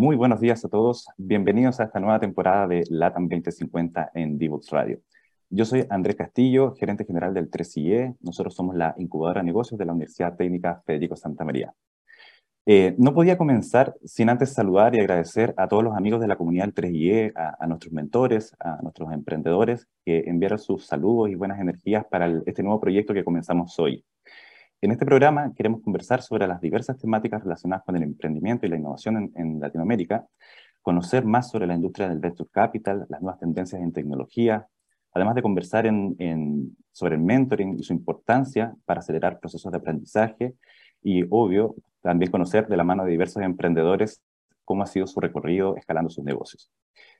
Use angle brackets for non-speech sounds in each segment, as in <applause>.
Muy buenos días a todos. Bienvenidos a esta nueva temporada de LATAM 2050 en Divox Radio. Yo soy Andrés Castillo, gerente general del 3IE. Nosotros somos la incubadora de negocios de la Universidad Técnica Federico Santa María. Eh, no podía comenzar sin antes saludar y agradecer a todos los amigos de la comunidad del 3IE, a, nuestros mentores, a nuestros emprendedores que enviaron sus saludos y buenas energías para este nuevo proyecto que comenzamos hoy. En este programa queremos conversar sobre las diversas temáticas relacionadas con el emprendimiento y la innovación en, Latinoamérica, conocer más sobre la industria del venture capital, las nuevas tendencias en tecnología, además de conversar sobre el mentoring y su importancia para acelerar procesos de aprendizaje y, obvio, también conocer de la mano de diversos emprendedores cómo ha sido su recorrido escalando sus negocios.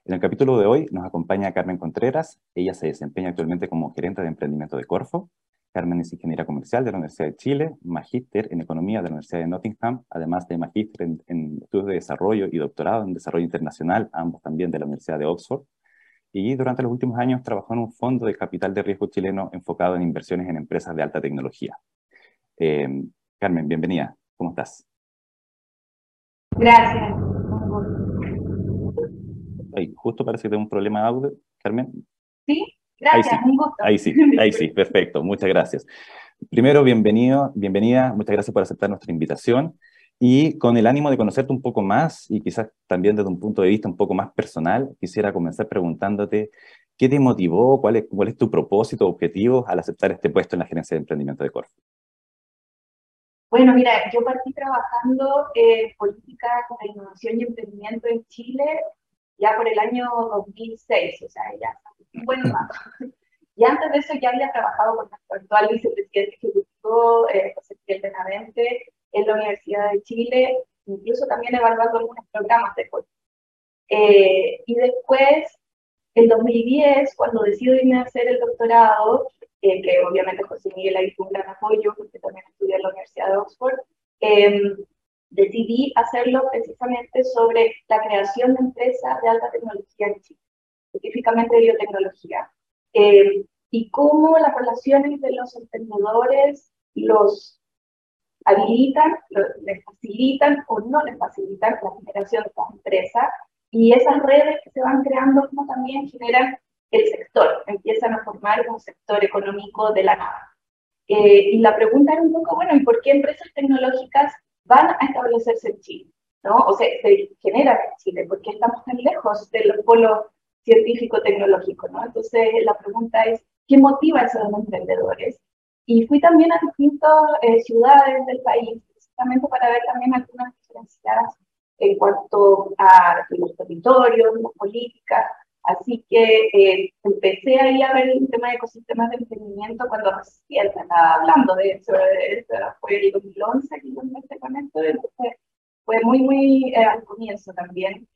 En el capítulo de hoy nos acompaña Carmen Contreras. Ella se desempeña actualmente como gerente de emprendimiento de Corfo. Carmen es ingeniera comercial de la Universidad de Chile, magíster en economía de la Universidad de Nottingham, además de magíster en, en, estudios de desarrollo y doctorado en desarrollo internacional, ambos también de la Universidad de Oxford. Y durante los últimos años trabajó en un fondo de capital de riesgo chileno enfocado en inversiones en empresas de alta tecnología. Eh, Carmen, bienvenida. ¿Cómo estás? Gracias. Ay, justo parece que tengo un problema de audio, Carmen. Sí, gracias, ahí sí, un gusto. Ahí sí, ahí sí, perfecto, muchas gracias. Primero, bienvenido, bienvenida, muchas gracias por aceptar nuestra invitación y con el ánimo de conocerte un poco más y quizás también desde un punto de vista un poco más personal, quisiera comenzar preguntándote qué te motivó, cuál es, cuál es tu propósito, objetivo al aceptar este puesto en la gerencia de emprendimiento de Corfo. Bueno, mira, yo partí trabajando en política de innovación y emprendimiento en Chile ya por el año 2006, o sea, ya un buen rato. Y antes de eso ya había trabajado con nuestro actual vicepresidente ejecutivo, eh, José Miguel Benavente, en la Universidad de Chile, incluso también evaluando algunos programas de COVID. Eh, y después, en 2010, cuando decido irme a hacer el doctorado, eh, que obviamente José Miguel ahí fue un gran apoyo, porque también estudié en la Universidad de Oxford, em, decidí hacerlo precisamente sobre la creación de empresas de alta tecnología en Chile, específicamente de biotecnología, em, y cómo las relaciones de los emprendedores los habilitan, les facilitan o no les facilitan la generación de estas empresas, y esas redes que se van creando como también generan el sector, empiezan a formar un sector económico de la nada. Eh, y la pregunta era un poco, bueno, ¿y por qué empresas tecnológicas van a establecerse en Chile? ¿no? O sea, se generan en Chile, ¿por qué estamos tan lejos del polo científico-tecnológico? ¿no? Entonces, la pregunta es, ¿qué motiva a esos emprendedores? Y fui también a distintas eh, ciudades del país, precisamente para ver también algunas diferencias en cuanto a los territorios, las políticas, Así que eh, empecé ahí a ver el tema de ecosistemas de emprendimiento cuando recién estaba hablando de eso, fue el 2011 que yo con esto, entonces fue muy, muy eh, al comienzo también.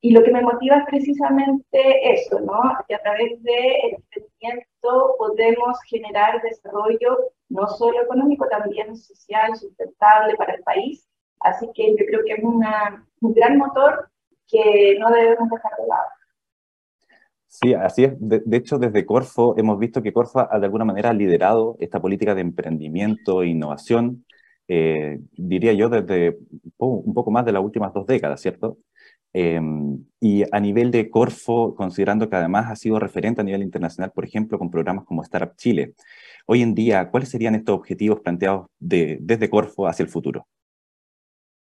Y lo que me motiva es precisamente eso, ¿no? Que a través del emprendimiento podemos generar desarrollo no solo económico, también social, sustentable para el país. Así que yo creo que es una, un gran motor que no debemos dejar de lado. Sí, así es. De, hecho, desde Corfo hemos visto que Corfo de alguna manera ha liderado esta política de emprendimiento e innovación, eh, diría yo, desde un poco más de las últimas dos décadas, ¿cierto? Em, y a nivel de Corfo, considerando que además ha sido referente a nivel internacional, por ejemplo, con programas como Startup Chile. Hoy en día, ¿cuáles serían estos objetivos planteados desde Corfo hacia el futuro?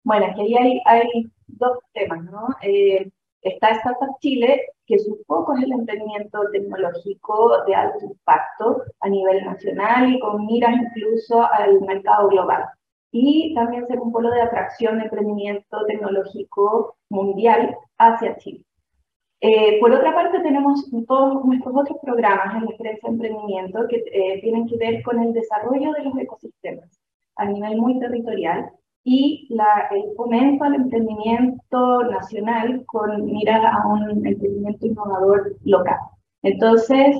Bueno, aquí hay, hay dos temas, ¿no? Eh, está Startup Chile, que su foco es el emprendimiento tecnológico de alto impacto a nivel nacional y con miras incluso al mercado global. Y también ser un polo de atracción de emprendimiento tecnológico mundial hacia Chile. Eh, por otra parte, tenemos todos nuestros otros programas en la gerencia de emprendimiento que eh, tienen que ver con el desarrollo de los ecosistemas a nivel muy territorial y la, el fomento al emprendimiento nacional con mirar a un emprendimiento innovador local. Entonces,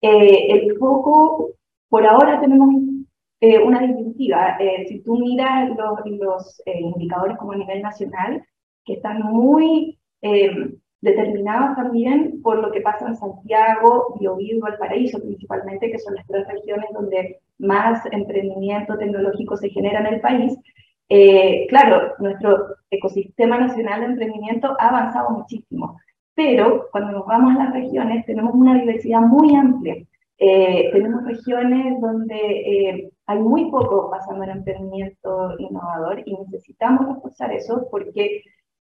eh, el foco, por ahora tenemos eh, una distintiva. Eh, si tú miras los, los indicadores como a nivel nacional, que están muy determinados también por lo que pasa en Santiago, Biobío, Valparaíso principalmente, que son las tres regiones donde más emprendimiento tecnológico se genera en el país, Eh, claro, nuestro ecosistema nacional de emprendimiento ha avanzado muchísimo, pero cuando nos vamos a las regiones tenemos una diversidad muy amplia. Eh, tenemos regiones donde eh, hay muy poco pasando en emprendimiento innovador y necesitamos reforzar eso porque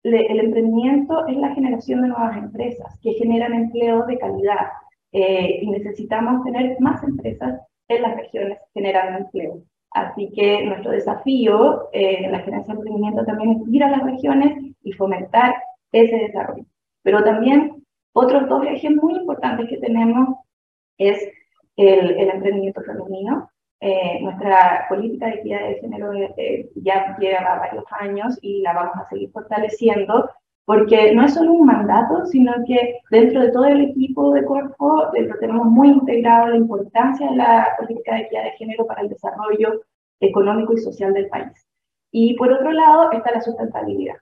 el emprendimiento es la generación de nuevas empresas que generan empleo de calidad y necesitamos tener más empresas en las regiones generando empleo. Así que nuestro desafío eh, en la gerencia de emprendimiento también es ir a las regiones y fomentar ese desarrollo. Pero también otros dos ejes muy importantes que tenemos es el, el emprendimiento femenino. Eh, nuestra política de equidad de género eh, ya lleva varios años y la vamos a seguir fortaleciendo porque no es solo un mandato, sino que dentro de todo el equipo de cuerpo tenemos muy integrado la importancia de la política de equidad de género para el desarrollo económico y social del país. Y por otro lado está la sustentabilidad.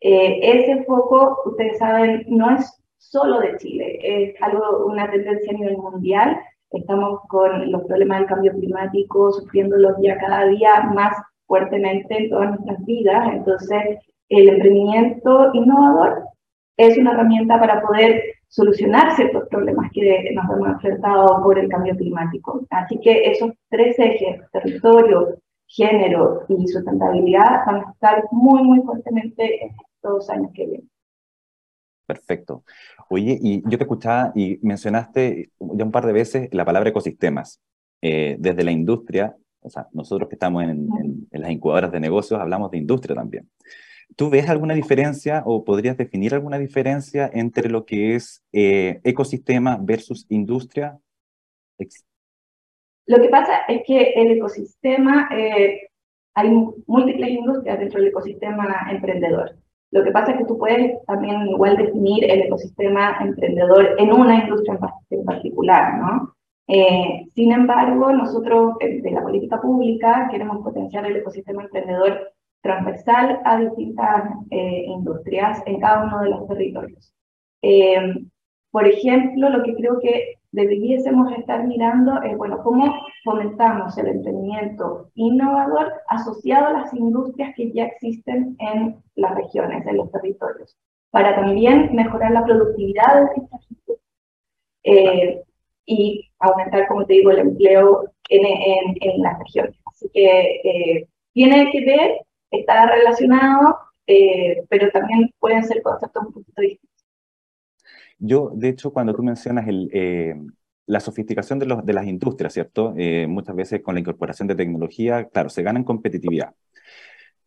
Eh, ese foco, ustedes saben, no es solo de Chile, es algo, una tendencia a nivel mundial. Estamos con los problemas del cambio climático, sufriéndolos ya cada día más fuertemente en todas nuestras vidas. Entonces, el emprendimiento innovador es una herramienta para poder solucionar ciertos problemas que nos hemos enfrentado por el cambio climático. Así que esos tres ejes, territorio, género y sustentabilidad, van a estar muy, muy fuertemente en estos años que vienen. Perfecto. Oye, y yo te escuchaba y mencionaste ya un par de veces la palabra ecosistemas. Eh, desde la industria, o sea, nosotros que estamos en, en las incubadoras de negocios hablamos de industria también. ¿Tú ves alguna diferencia o podrías definir alguna diferencia entre lo que es eh, ecosistema versus industria? Lo que pasa es que el ecosistema, eh, hay múltiples industrias dentro del ecosistema emprendedor. Lo que pasa es que tú puedes también igual definir el ecosistema emprendedor en una industria en particular, ¿no? Eh, sin embargo, nosotros de la política pública queremos potenciar el ecosistema emprendedor transversal a distintas eh, industrias en cada uno de los territorios. Eh, por ejemplo, lo que creo que deberíamos estar mirando es, bueno, cómo fomentamos el emprendimiento innovador asociado a las industrias que ya existen en las regiones, en los territorios, para también mejorar la productividad de estas industrias eh, y aumentar, como te digo, el empleo en, en, en las regiones. Así que tiene que ver está relacionado, eh, pero también pueden ser conceptos un poquito distintos. Yo, de hecho, cuando tú mencionas el, eh, la sofisticación de, los, de, las industrias, ¿cierto? Eh, muchas veces con la incorporación de tecnología, claro, se gana en competitividad.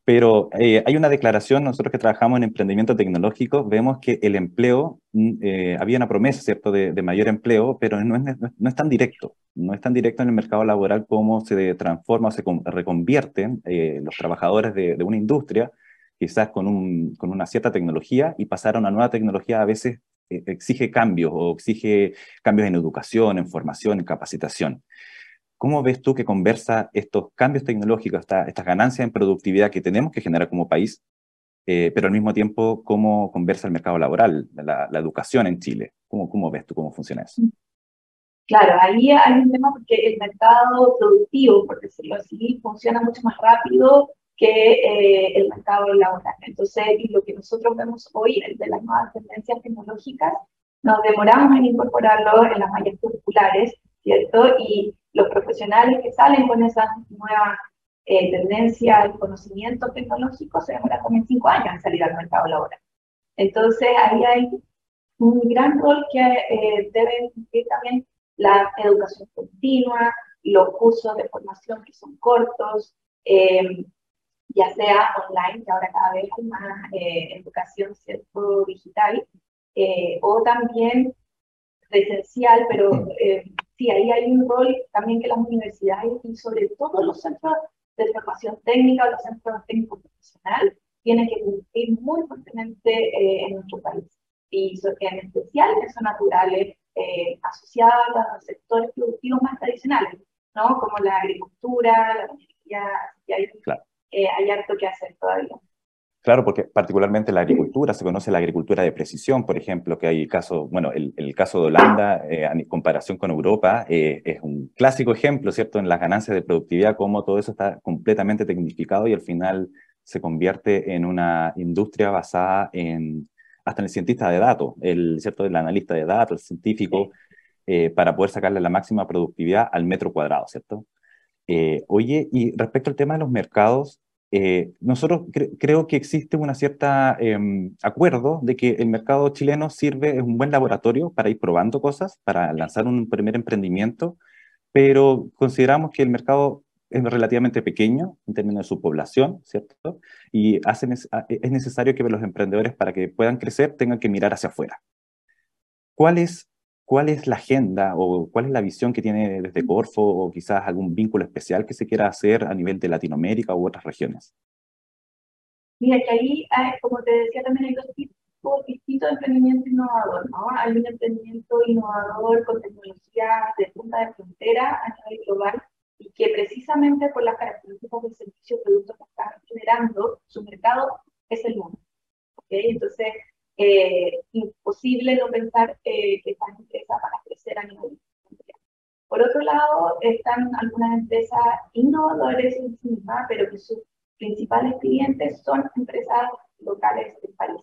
Pero hay una declaración, nosotros que trabajamos en emprendimiento tecnológico, vemos que el empleo, mm, había una promesa, ¿cierto?, de, de mayor empleo, pero no es, no es, tan directo, no es tan directo en el mercado laboral como se transforma o se reconvierten los trabajadores de, de, una industria, quizás con, un, con, una cierta tecnología, y pasar a una nueva tecnología a veces exige cambios o exige cambios en educación, en formación, en capacitación. ¿Cómo ves tú que conversa estos cambios tecnológicos, estas ganancias en productividad que tenemos que generar como país, eh, pero al mismo tiempo cómo conversa el mercado laboral, la, la educación en Chile? ¿Cómo, ¿Cómo, ves tú cómo funciona eso? Claro, ahí hay un tema porque el mercado productivo, por decirlo así, funciona mucho más rápido que eh, el mercado laboral. Entonces, lo que nosotros vemos hoy de las nuevas tendencias tecnológicas, nos demoramos en incorporarlo en las mallas curriculares, ¿cierto? Y los profesionales que salen con esas nuevas eh, tendencias y conocimientos tecnológicos se demoran como cinco años en salir al mercado laboral. Entonces ahí hay un gran rol que eh, deben cumplir también la educación continua, los cursos de formación que son cortos, eh, ya sea online, que ahora cada vez hay más eh, educación ¿cierto? digital, o también presencial, pero sí, ahí hay un rol también que las universidades y sobre todo los centros de formación técnica, los centros técnicos profesionales, tienen que cumplir muy fuertemente eh, en nuestro país. Y en especial en zonas rurales eh, asociadas a los sectores productivos más tradicionales, ¿no? Como la agricultura, la minería, y hay, eh, hay harto que hacer todavía. Claro, porque particularmente la agricultura, se conoce la agricultura de precisión, por ejemplo, que hay caso, bueno, el, el caso de Holanda eh, en comparación con Europa eh, es un clásico ejemplo, ¿cierto?, en las ganancias de productividad, cómo todo eso está completamente tecnificado y al final se convierte en una industria basada en, hasta en el cientista de datos, el, ¿cierto? el analista de datos, el científico, eh, para poder sacarle la máxima productividad al metro cuadrado, ¿cierto? Eh, oye, y respecto al tema de los mercados, eh, nosotros creo que existe un cierto em, acuerdo de que el mercado chileno sirve, es un buen laboratorio para ir probando cosas, para lanzar un primer emprendimiento, pero consideramos que el mercado es relativamente pequeño en términos de su población, ¿cierto? Y hacen es, es necesario que los emprendedores para que puedan crecer tengan que mirar hacia afuera. ¿Cuál es, ¿Cuál es la agenda o cuál es la visión que tiene desde Corfo o quizás algún vínculo especial que se quiera hacer a nivel de Latinoamérica u otras regiones? Mira, que ahí, como te decía, también hay dos tipos distintos de emprendimiento innovador, ¿no? Hay un emprendimiento innovador con tecnología de punta de frontera a nivel global y que precisamente por las características del servicio o producto que están generando, su mercado es el mundo. ¿okay? Entonces, eh, imposible no pensar eh, que estas empresas van a crecer a nivel mundial. Por otro lado, están algunas empresas innovadoras en sí mismas, pero que sus principales clientes son empresas locales del país.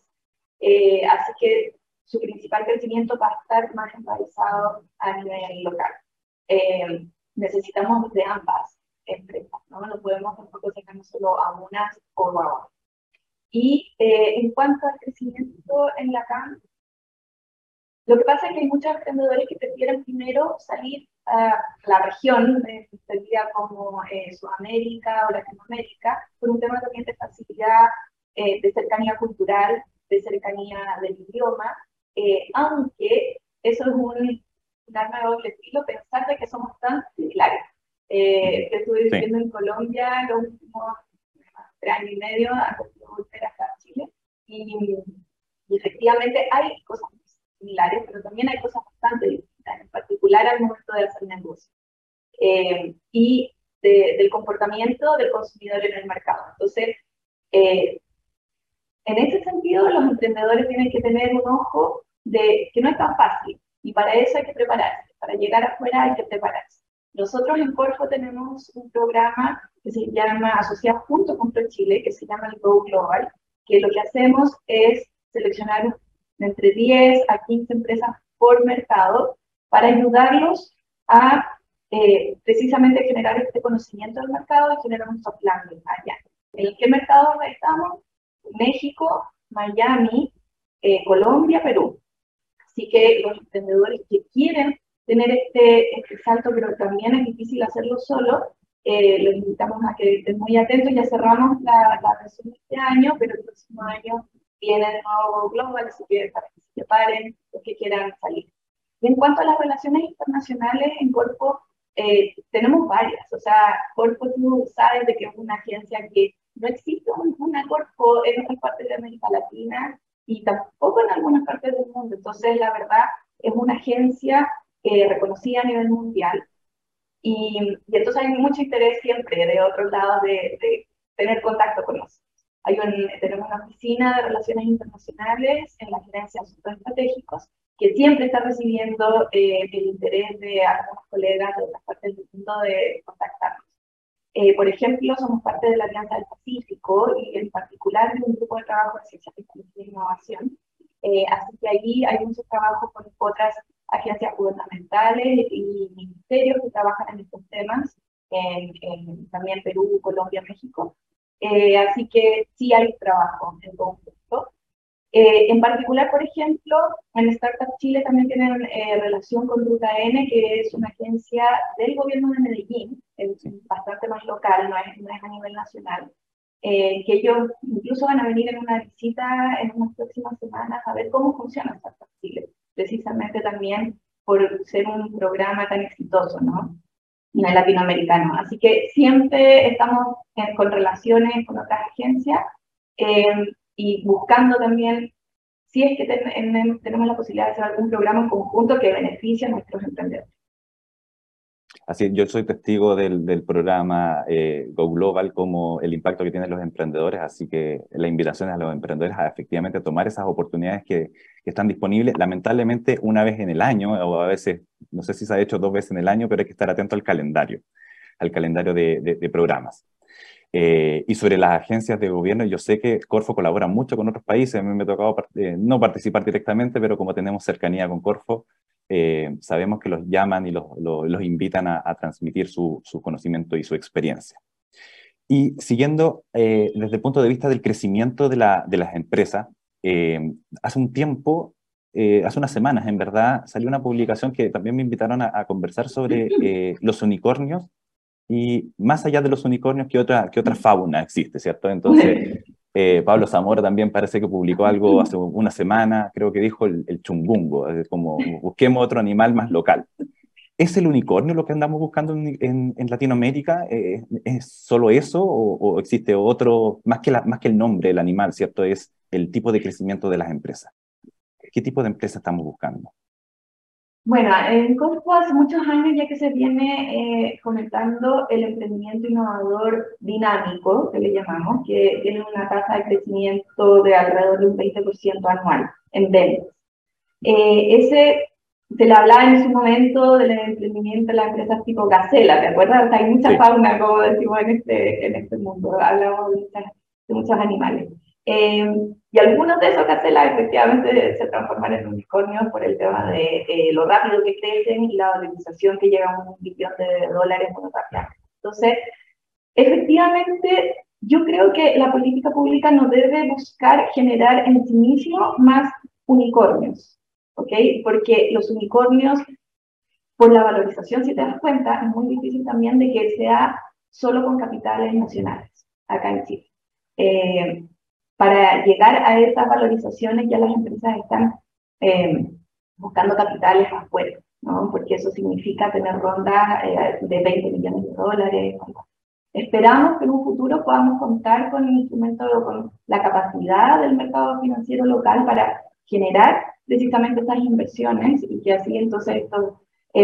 Eh, así que su principal crecimiento va a estar más enraizado a nivel local necesitamos de ambas empresas, ¿no? No podemos tampoco sacarnos solo a unas o a otras. Y eh, en cuanto al crecimiento en la CAM, lo que pasa es que hay muchos emprendedores que prefieren primero salir a la región, entendida como eh, Sudamérica o Latinoamérica, por un tema también de facilidad, eh, de cercanía cultural, de cercanía del idioma, aunque eso es un un arma de doble filo pensar de que somos tan similares. Eh, estuve viviendo en Colombia los últimos tres años y medio antes de volver acá a Chile y, efectivamente hay cosas similares, pero también hay cosas bastante distintas, en particular al momento de hacer negocio. Eh, y del comportamiento del consumidor en el mercado. Entonces, eh, en ese sentido, los emprendedores tienen que tener un ojo de que no es tan fácil. Y para eso hay que prepararse, para llegar afuera hay que prepararse. Nosotros en Corfo tenemos un programa que se llama, asociado junto con Chile, que se llama el Go Global, que lo que hacemos es seleccionar entre 10 a 15 empresas por mercado para ayudarlos a eh, precisamente generar este conocimiento del mercado y generar un soft landing allá. ¿En qué mercados estamos? México, Miami, eh, Colombia, Perú. Así que los emprendedores que quieren tener este, este salto, pero también es difícil hacerlo solo, eh, los invitamos a que estén muy atentos. Ya cerramos la, la versión de este año, pero el próximo año viene el nuevo Global, así que para que se preparen los que quieran salir. Y en cuanto a las relaciones internacionales, en Corpo eh, tenemos varias. O sea, Corpo tú sabes de que es una agencia que no existe una Corpo en otras partes de América Latina y tampoco en algunas partes del mundo. Entonces, la verdad, es una agencia eh, reconocida a nivel mundial y, y, entonces hay mucho interés siempre de otro lado de, de tener contacto con nosotros. Hay un, tenemos una oficina de relaciones internacionales en la gerencia de asuntos estratégicos que siempre está recibiendo eh, el interés de algunos colegas de otras partes del mundo de contactarnos. Eh, por ejemplo, somos parte de la Alianza del Pacífico y en particular de un grupo de trabajo de ciencia, tecnología e innovación. Eh, así que allí hay mucho trabajo con otras agencias gubernamentales y ministerios que trabajan en estos temas, en, también Perú, Colombia, México. Eh, así que sí hay trabajo en conjunto. Eh, en particular, por ejemplo, en Startup Chile también tienen eh, relación con Ruta N, que es una agencia del gobierno de Medellín, es bastante más local, no es, no es a nivel nacional, eh, que ellos incluso van a venir en una visita en unas próximas semanas a ver cómo funciona Startup Chile, precisamente también por ser un programa tan exitoso, ¿no? En el latinoamericano. Así que siempre estamos con relaciones con otras agencias y buscando también si es que tenemos la posibilidad de hacer algún programa en conjunto que beneficie a nuestros emprendedores. Así, yo soy testigo del, del programa eh, Go Global como el impacto que tienen los emprendedores, así que la invitación a los emprendedores a efectivamente tomar esas oportunidades que, que, están disponibles, lamentablemente una vez en el año, o a veces, no sé si se ha hecho dos veces en el año, pero hay que estar atento al calendario, al calendario de, de, de programas. Eh, y sobre las agencias de gobierno, yo sé que Corfo colabora mucho con otros países, a mí me ha tocado eh, no participar directamente, pero como tenemos cercanía con Corfo, eh, sabemos que los llaman y los, los, invitan a, transmitir su, su, conocimiento y su experiencia. Y siguiendo desde el punto de vista del crecimiento de, la, de las empresas, hace un tiempo, hace unas semanas en verdad, salió una publicación que también me invitaron a, a conversar sobre los unicornios y más allá de los unicornios, ¿qué otra, qué otra fauna existe, cierto? Entonces, eh, Pablo Zamora también parece que publicó algo hace una semana, creo que dijo el, el chungungo, como busquemos otro animal más local. ¿Es el unicornio lo que andamos buscando en, en, Latinoamérica? Eh, ¿Es solo eso o, o, existe otro, más que, la, más que el nombre del animal, ¿cierto? Es el tipo de crecimiento de las empresas. ¿Qué tipo de empresa estamos buscando? Bueno, en Corfo hace muchos años ya que se viene eh, fomentando el emprendimiento innovador dinámico, que le llamamos, que tiene una tasa de crecimiento de alrededor de un 20% anual en ventas. Eh, ese se le hablaba en su momento del emprendimiento de las empresas tipo Gacela, ¿te acuerdas? hay mucha fauna, como decimos en este, en este mundo, hablamos de, de muchos animales. Eh, y algunos de esos cacelas efectivamente se transforman en unicornios por el tema de eh, lo rápido que crecen y la valorización que llega a un billón de dólares rápidamente. Entonces, efectivamente, yo creo que la política pública no debe buscar generar en sí mismo más unicornios, ¿ok? Porque los unicornios, por la valorización, si te das cuenta, es muy difícil también de que sea solo con capitales nacionales acá en Chile. Eh, para llegar a esas valorizaciones ya las empresas están eh, buscando capitales afuera, ¿no? porque eso significa tener rondas eh, de 20 millones de dólares. Esperamos que en un futuro podamos contar con instrumentos con la capacidad del mercado financiero local para generar precisamente estas inversiones y que así entonces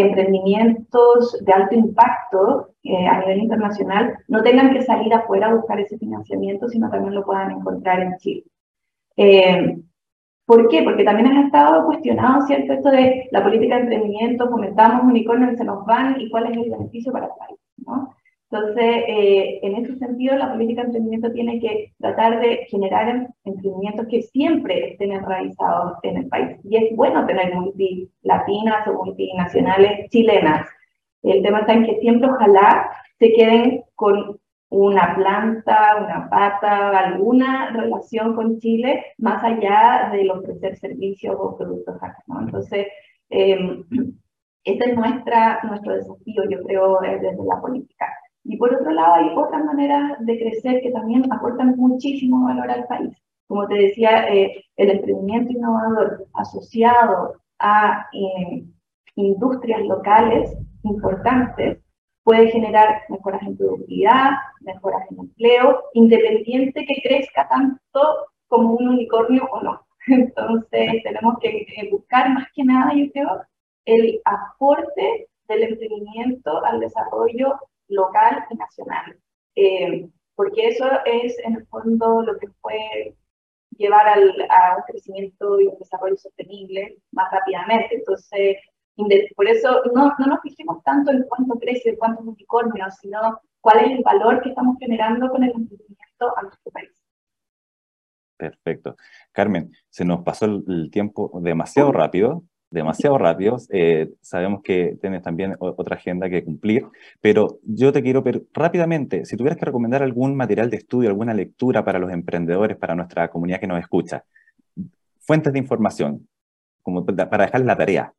emprendimientos de alto impacto eh, a nivel internacional no tengan que salir afuera a buscar ese financiamiento, sino también lo puedan encontrar en Chile. Eh, ¿Por qué? Porque también has estado cuestionado, ¿cierto? Esto de la política de emprendimiento, fomentamos unicornios, se nos van y cuál es el beneficio para el país. Entonces, eh, en ese sentido, la política de emprendimiento tiene que tratar de generar emprendimientos que siempre estén enraizados en el país. Y es bueno tener multilatinas o multinacionales chilenas. El tema está en que siempre ojalá se queden con una planta, una pata, alguna relación con Chile, más allá de ofrecer servicios o productos acá. Entonces, eh, <clears throat> este es nuestra, nuestro desafío, yo creo, desde la política y por otro lado, hay otras maneras de crecer que también aportan muchísimo valor al país. Como te decía, eh, el emprendimiento innovador asociado a eh, industrias locales importantes puede generar mejoras en productividad, mejoras en empleo, independiente que crezca tanto como un unicornio o no. <laughs> Entonces, tenemos que buscar más que nada, yo creo, el aporte del emprendimiento al desarrollo local y nacional. Eh, porque eso es en el fondo lo que puede llevar al, a un crecimiento y un desarrollo sostenible más rápidamente. Entonces, por eso no, no nos fijemos tanto en cuánto crece, cuántos unicornios, sino cuál es el valor que estamos generando con el emprendimiento a nuestro país. Perfecto. Carmen, se nos pasó el tiempo demasiado rápido demasiado rápidos. Eh, sabemos que tienes también otra agenda que cumplir, pero yo te quiero ver rápidamente, si tuvieras que recomendar algún material de estudio, alguna lectura para los emprendedores, para nuestra comunidad que nos escucha, fuentes de información, como para dejar la tarea.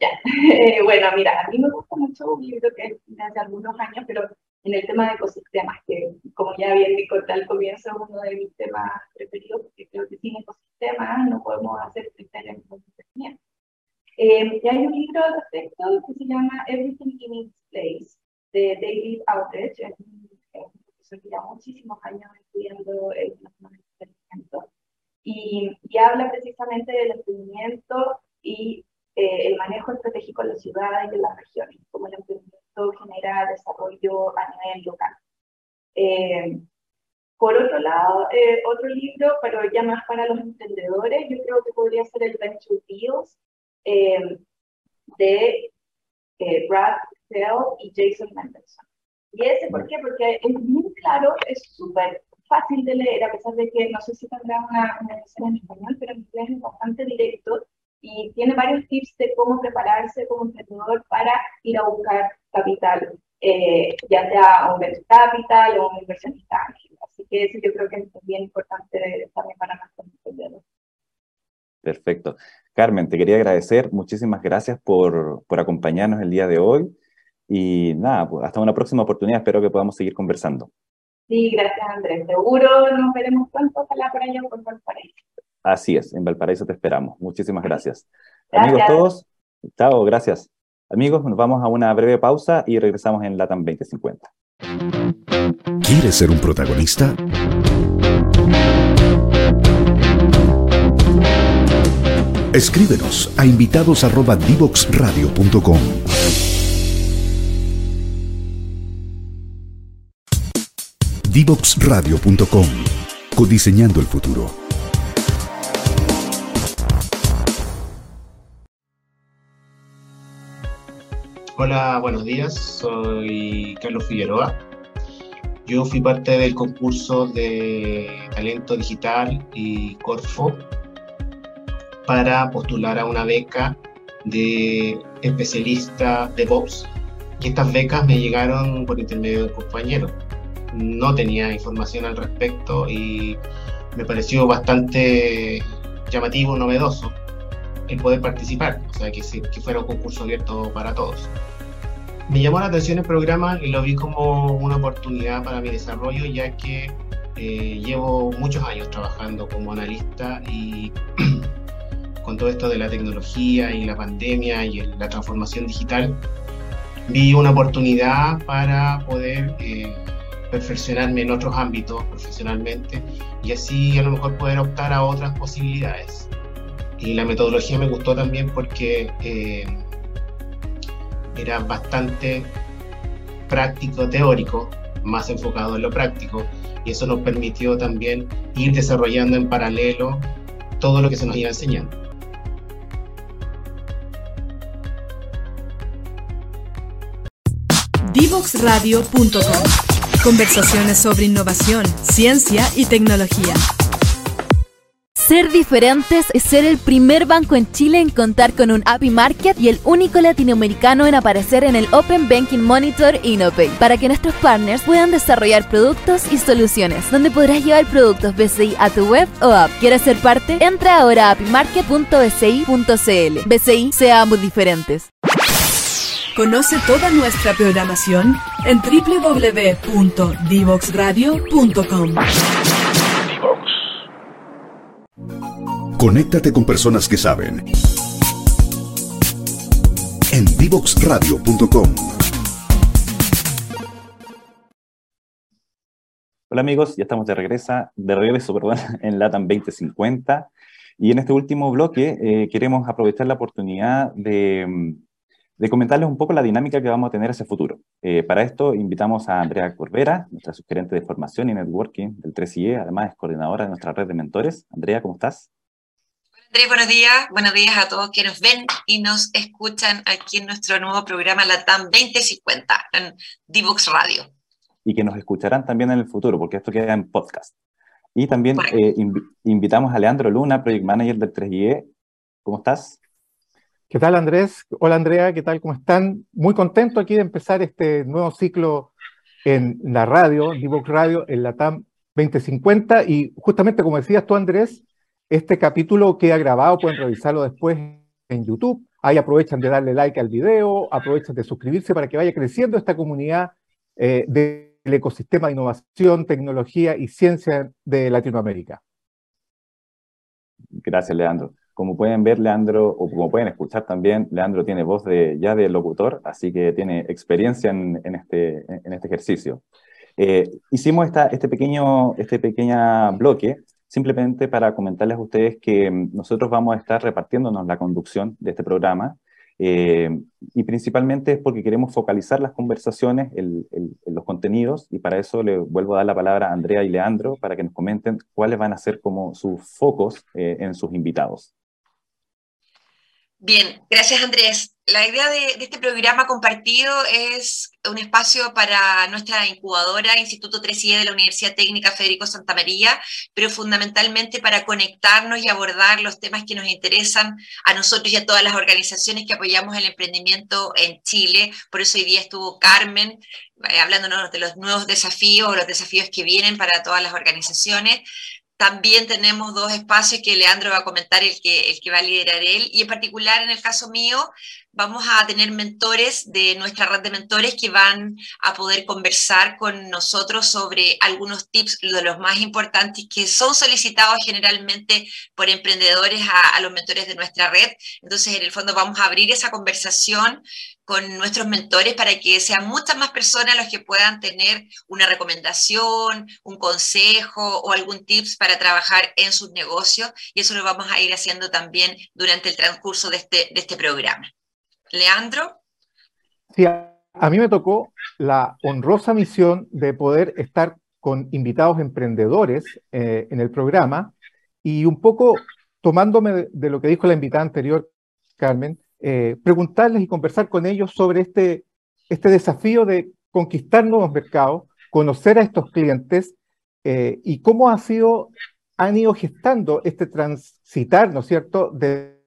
Ya. Eh, <laughs> bueno, mira, a mí me gusta mucho un libro que es de hace algunos años, pero en el tema de ecosistemas, que como ya bien me conté al comienzo, es uno de mis temas preferidos, porque creo que sin ecosistemas no podemos hacer crecer el conocimiento. Eh, y hay un libro al respecto que se llama Everything in its Place, de David Outridge, es un, profesor que lleva muchísimos años estudiando el emprendimiento, y, y habla precisamente del emprendimiento y eh, el manejo estratégico de la ciudad y de las regiones, cómo el emprendimiento genera desarrollo a nivel local. Eh, por otro lado, eh, otro libro, pero ya más para los emprendedores, yo creo que podría ser el Venture Deals, eh, de eh, Brad Bell y Jason Mendelson. Y ese, ¿por qué? Porque es muy claro, es súper fácil de leer, a pesar de que no sé si tendrá una, una versión en español, pero en inglés es bastante directo y tiene varios tips de cómo prepararse como emprendedor para ir a buscar capital, eh, ya sea un venture capital o un inversionista ángel. Así que eso yo creo que es bien importante también para nuestros emprendedores. Perfecto. Carmen, te quería agradecer. Muchísimas gracias por, por acompañarnos el día de hoy. Y nada, pues hasta una próxima oportunidad. Espero que podamos seguir conversando. Sí, gracias Andrés. Seguro nos veremos pronto. Ojalá por allá por Valparaíso. Así es, en Valparaíso te esperamos. Muchísimas gracias. Amigos todos, chao, gracias. Amigos, nos vamos a una breve pausa y regresamos en LATAM 2050. ¿Quieres ser un protagonista? Escríbenos a invitados@divoxradio.com. Divoxradio.com. Codiseñando el futuro. Hola, buenos días. Soy Carlos Figueroa. Yo fui parte del concurso de talento digital y Corfo para postular a una beca de especialista de DevOps. Y estas becas me llegaron por intermedio de un compañero. No tenía información al respecto y me pareció bastante llamativo, novedoso el poder participar, o sea, que, que fuera un concurso abierto para todos. Me llamó la atención el programa y lo vi como una oportunidad para mi desarrollo, ya que eh, llevo muchos años trabajando como analista y <clears throat> con todo esto de la tecnología y la pandemia y la transformación digital, vi una oportunidad para poder eh, perfeccionarme en otros ámbitos profesionalmente y así a lo mejor poder optar a otras posibilidades. Y la metodología me gustó también porque eh, era bastante práctico, teórico, más enfocado en lo práctico, y eso nos permitió también ir desarrollando en paralelo todo lo que se nos iba enseñando. Divoxradio.com Conversaciones sobre innovación, ciencia y tecnología. Ser diferentes es ser el primer banco en Chile en contar con un API Market y el único latinoamericano en aparecer en el Open Banking Monitor InnoPay, para que nuestros partners puedan desarrollar productos y soluciones, donde podrás llevar productos BCI a tu web o app. ¿Quieres ser parte? Entra ahora a apimarket.bci.cl. BCI, seamos diferentes. Conoce toda nuestra programación en www.divoxradio.com. Conéctate con personas que saben. En divoxradio.com. Hola amigos, ya estamos de regreso, de regreso perdón, <laughs> en LATAM 2050. Y en este último bloque eh, queremos aprovechar la oportunidad de, de, comentarles un poco la dinámica que vamos a tener hacia el futuro. Eh, para esto invitamos a Andrea Corbera, nuestra subgerente de formación y networking del 3IE, además es coordinadora de nuestra red de mentores. Andrea, ¿cómo estás? Andrés, buenos días. Buenos días a todos quienes ven y nos escuchan aquí en nuestro nuevo programa LATAM 2050 en Divox Radio. Y que nos escucharán también en el futuro, porque esto queda en podcast. Y también eh, invitamos a Leandro Luna, Project Manager del 3IE. ¿Cómo estás? ¿Qué tal, Andrés? Hola, Andrea, ¿qué tal? ¿Cómo están? Muy contento aquí de empezar este nuevo ciclo en la radio, Divox Radio, en LATAM 2050. Y justamente como decías tú, Andrés, este capítulo queda grabado, pueden revisarlo después en YouTube. Ahí aprovechan de darle like al video, aprovechan de suscribirse para que vaya creciendo esta comunidad eh, del ecosistema de innovación, tecnología y ciencia de Latinoamérica. Gracias, Leandro. Como pueden ver, Leandro, o como pueden escuchar también, Leandro tiene voz de, ya de locutor, así que tiene experiencia en, este, en este ejercicio. Eh, hicimos esta, este, pequeño, este pequeño bloque simplemente para comentarles a ustedes que mm, nosotros vamos a estar repartiéndonos la conducción de este programa eh, y principalmente es porque queremos focalizar las conversaciones en, los contenidos y para eso le vuelvo a dar la palabra a Andrea y Leandro para que nos comenten cuáles van a ser como sus focos eh, en sus invitados. Bien, gracias Andrés. la idea de, este programa compartido es un espacio para nuestra incubadora, Instituto 3IE de la Universidad Técnica Federico Santa María, pero fundamentalmente para conectarnos y abordar los temas que nos interesan a nosotros y a todas las organizaciones que apoyamos el emprendimiento en Chile. Por eso hoy día estuvo Carmen eh, hablándonos de los nuevos desafíos, los desafíos que vienen para todas las organizaciones. También tenemos dos espacios que Leandro va a comentar, el que, el que va a liderar él, y en particular en el caso mío, vamos a tener mentores de nuestra red de mentores que van a poder conversar con nosotros sobre algunos tips de los más importantes que son solicitados generalmente por emprendedores a, los mentores de nuestra red. Entonces, en el fondo, vamos a abrir esa conversación con nuestros mentores para que sean muchas más personas los que puedan tener una recomendación, un consejo o algún tips para trabajar en sus negocios y eso lo vamos a ir haciendo también durante el transcurso de este, de este programa. Leandro. Sí, a mí me tocó la honrosa misión de poder estar con invitados emprendedores eh, en el programa y un poco tomándome de lo que dijo la invitada anterior, Carmen, eh, preguntarles y conversar con ellos sobre este, este desafío de conquistar nuevos mercados, conocer a estos clientes eh, y cómo ha sido, han ido gestando este transitar, ¿no es cierto?,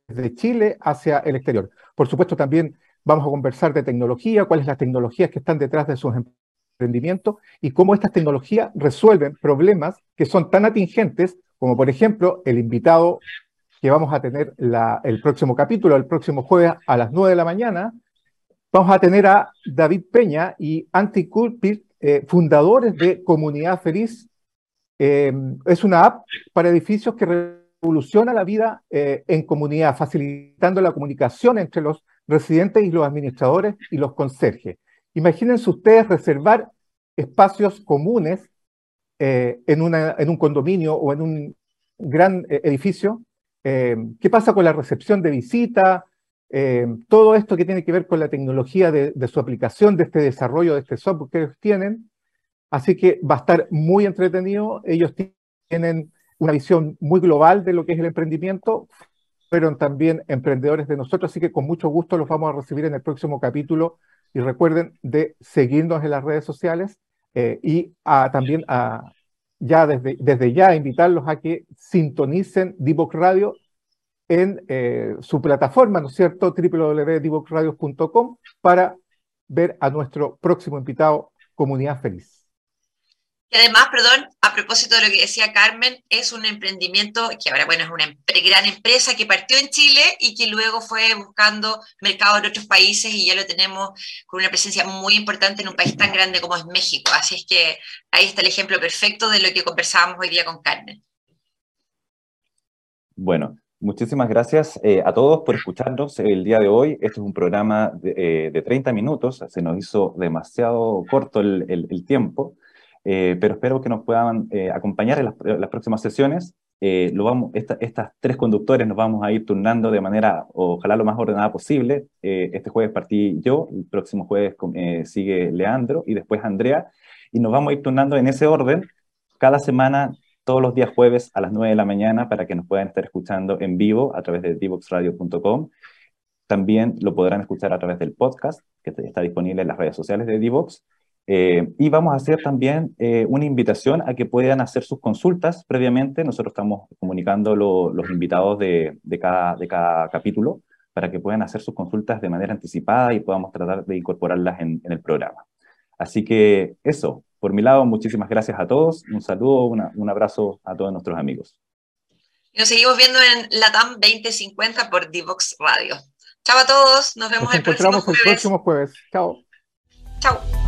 desde Chile hacia el exterior. Por supuesto, también vamos a conversar de tecnología, cuáles las tecnologías que están detrás de sus emprendimientos y cómo estas tecnologías resuelven problemas que son tan atingentes como, por ejemplo, el invitado que vamos a tener el próximo capítulo, el próximo jueves a las 9 de la mañana. Vamos a tener a David Peña y Anti Culpit, eh, fundadores de Comunidad Feliz. Em, es una app para edificios que revoluciona la vida eh, en comunidad, facilitando la comunicación entre los residentes y los administradores y los conserjes. Imagínense ustedes reservar espacios comunes eh, en, una, en un condominio o en un gran edificio eh, ¿Qué pasa con la recepción de visita? Eh, todo esto que tiene que ver con la tecnología de, su aplicación, de este desarrollo, de este software que ellos tienen. Así que va a estar muy entretenido. Ellos tienen una visión muy global de lo que es el emprendimiento, pero también emprendedores de nosotros, así que con mucho gusto los vamos a recibir en el próximo capítulo. Y recuerden de seguirnos en las redes sociales eh, y también a, ya desde, desde ya invitarlos a que sintonicen Divox Radio en eh, su plataforma, ¿no es cierto?, www.divoxradios.com para ver a nuestro próximo invitado, Comunidad Feliz. Y además, perdón, a propósito de lo que decía Carmen, es un emprendimiento que ahora, bueno, es una gran empresa que partió en Chile y que luego fue buscando mercados en otros países y ya lo tenemos con una presencia muy importante en un país tan grande como es México. Así es que ahí está el ejemplo perfecto de lo que conversábamos hoy día con Carmen. Bueno, muchísimas gracias eh, a todos por escucharnos el día de hoy. Este es un programa de, 30 eh, minutos, se nos hizo demasiado corto el tiempo. Eh, pero espero que nos puedan eh, acompañar en las, próximas sesiones. Eh, lo vamos, estas tres conductores nos vamos a ir turnando de manera, ojalá lo más ordenada posible. este jueves partí yo, el próximo jueves sigue Leandro y después Andrea, y nos vamos a ir turnando en ese orden cada semana, todos los días jueves a las 9 de la mañana para que nos puedan estar escuchando en vivo a través de divoxradio.com. También lo podrán escuchar a través del podcast que está disponible en las redes sociales de Divox eh, y vamos a hacer también eh, una invitación a que puedan hacer sus consultas previamente. Nosotros estamos comunicando los invitados de, de, cada, de cada capítulo para que puedan hacer sus consultas de manera anticipada y podamos tratar de incorporarlas en, en el programa. Así que eso, por mi lado, muchísimas gracias a todos. Un saludo, un abrazo a todos nuestros amigos. nos seguimos viendo en LATAM 2050 por Divox Radio. Chao a todos, nos vemos el próximo jueves. el próximo jueves. Chao. Chao.